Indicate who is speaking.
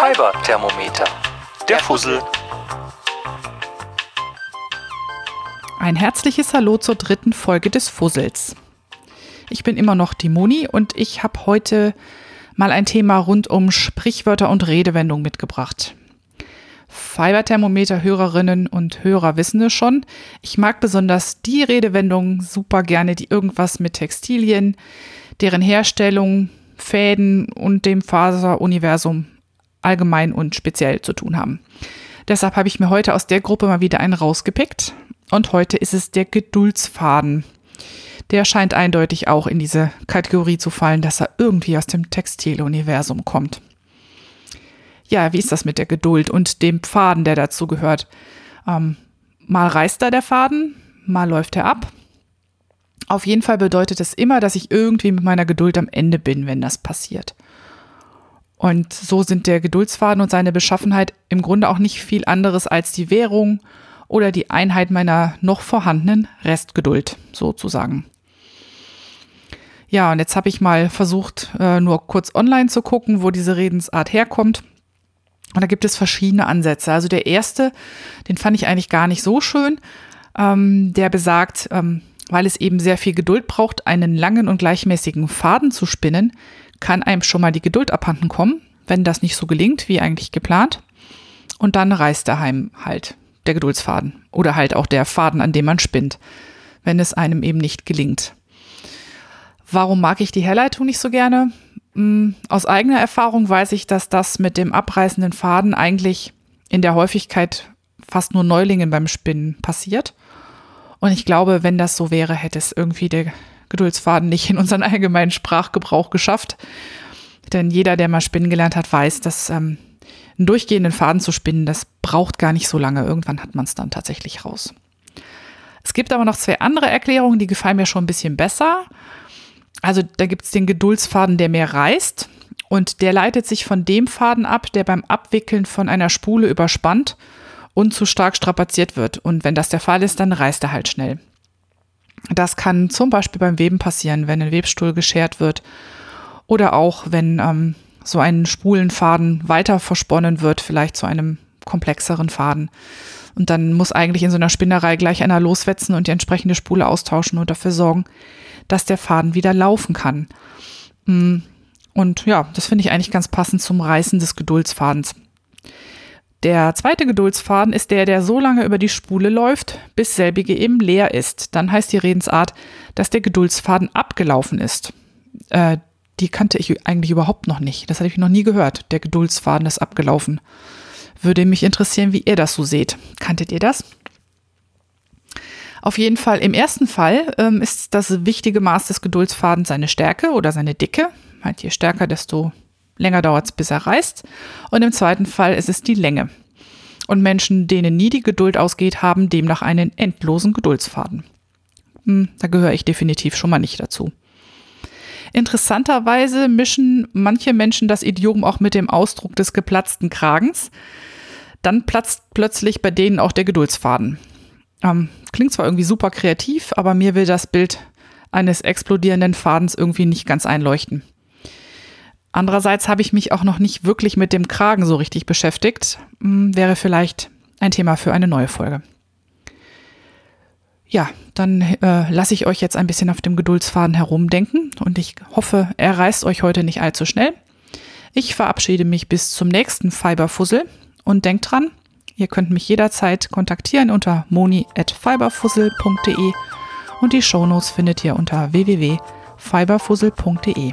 Speaker 1: Fiber-Thermometer. Der Fussel.
Speaker 2: Ein herzliches Hallo zur dritten Folge des Fussels. Ich bin immer noch die Moni und ich habe heute mal ein Thema rund um Sprichwörter und Redewendungen mitgebracht. Fiberthermometer-Hörerinnen und Hörer wissen es schon. Ich mag besonders die Redewendungen super gerne, die irgendwas mit Textilien, deren Herstellung, Fäden und dem Faseruniversum allgemein und speziell zu tun haben. Deshalb habe ich mir heute aus der Gruppe mal wieder einen rausgepickt. Und heute ist es der Geduldsfaden. Der scheint eindeutig auch in diese Kategorie zu fallen, dass er irgendwie aus dem Textiluniversum kommt. Ja, wie ist das mit der Geduld und dem Faden, der dazu gehört? Ähm, mal reißt da der Faden, mal läuft er ab. Auf jeden Fall bedeutet es immer, dass ich irgendwie mit meiner Geduld am Ende bin, wenn das passiert. Und so sind der Geduldsfaden und seine Beschaffenheit im Grunde auch nicht viel anderes als die Währung oder die Einheit meiner noch vorhandenen Restgeduld, sozusagen. Ja, und jetzt habe ich mal versucht, äh, nur kurz online zu gucken, wo diese Redensart herkommt. Und da gibt es verschiedene Ansätze. Also der erste, den fand ich eigentlich gar nicht so schön. Ähm, der besagt, ähm, weil es eben sehr viel Geduld braucht, einen langen und gleichmäßigen Faden zu spinnen, kann einem schon mal die Geduld abhanden kommen, wenn das nicht so gelingt, wie eigentlich geplant. Und dann reißt daheim halt der Geduldsfaden oder halt auch der Faden, an dem man spinnt, wenn es einem eben nicht gelingt. Warum mag ich die Herleitung nicht so gerne? Hm, aus eigener Erfahrung weiß ich, dass das mit dem abreißenden Faden eigentlich in der Häufigkeit fast nur Neulingen beim Spinnen passiert. Und ich glaube, wenn das so wäre, hätte es irgendwie der Geduldsfaden nicht in unseren allgemeinen Sprachgebrauch geschafft. Denn jeder, der mal spinnen gelernt hat, weiß, dass ähm, einen durchgehenden Faden zu spinnen, das braucht gar nicht so lange. Irgendwann hat man es dann tatsächlich raus. Es gibt aber noch zwei andere Erklärungen, die gefallen mir schon ein bisschen besser. Also da gibt es den Geduldsfaden, der mehr reißt. Und der leitet sich von dem Faden ab, der beim Abwickeln von einer Spule überspannt und zu stark strapaziert wird. Und wenn das der Fall ist, dann reißt er halt schnell. Das kann zum Beispiel beim Weben passieren, wenn ein Webstuhl geschert wird oder auch wenn ähm, so ein Spulenfaden weiter versponnen wird, vielleicht zu einem komplexeren Faden. Und dann muss eigentlich in so einer Spinnerei gleich einer loswetzen und die entsprechende Spule austauschen und dafür sorgen, dass der Faden wieder laufen kann. Mm, und ja, das finde ich eigentlich ganz passend zum Reißen des Geduldsfadens. Der zweite Geduldsfaden ist der, der so lange über die Spule läuft, bis selbige eben leer ist. Dann heißt die Redensart, dass der Geduldsfaden abgelaufen ist. Äh, die kannte ich eigentlich überhaupt noch nicht. Das hatte ich noch nie gehört. Der Geduldsfaden ist abgelaufen. Würde mich interessieren, wie ihr das so seht. Kanntet ihr das? Auf jeden Fall, im ersten Fall ähm, ist das wichtige Maß des Geduldsfadens seine Stärke oder seine Dicke. Meint je stärker, desto länger dauert es, bis er reißt. Und im zweiten Fall ist es die Länge. Und Menschen, denen nie die Geduld ausgeht, haben demnach einen endlosen Geduldsfaden. Hm, da gehöre ich definitiv schon mal nicht dazu. Interessanterweise mischen manche Menschen das Idiom auch mit dem Ausdruck des geplatzten Kragens. Dann platzt plötzlich bei denen auch der Geduldsfaden. Ähm, klingt zwar irgendwie super kreativ, aber mir will das Bild eines explodierenden Fadens irgendwie nicht ganz einleuchten. Andererseits habe ich mich auch noch nicht wirklich mit dem Kragen so richtig beschäftigt. Hm, wäre vielleicht ein Thema für eine neue Folge. Ja, dann äh, lasse ich euch jetzt ein bisschen auf dem Geduldsfaden herumdenken und ich hoffe, er reißt euch heute nicht allzu schnell. Ich verabschiede mich bis zum nächsten Fiberfussel und denkt dran, ihr könnt mich jederzeit kontaktieren unter moni@fiberfussel.de und die Shownotes findet ihr unter www.fiberfussel.de.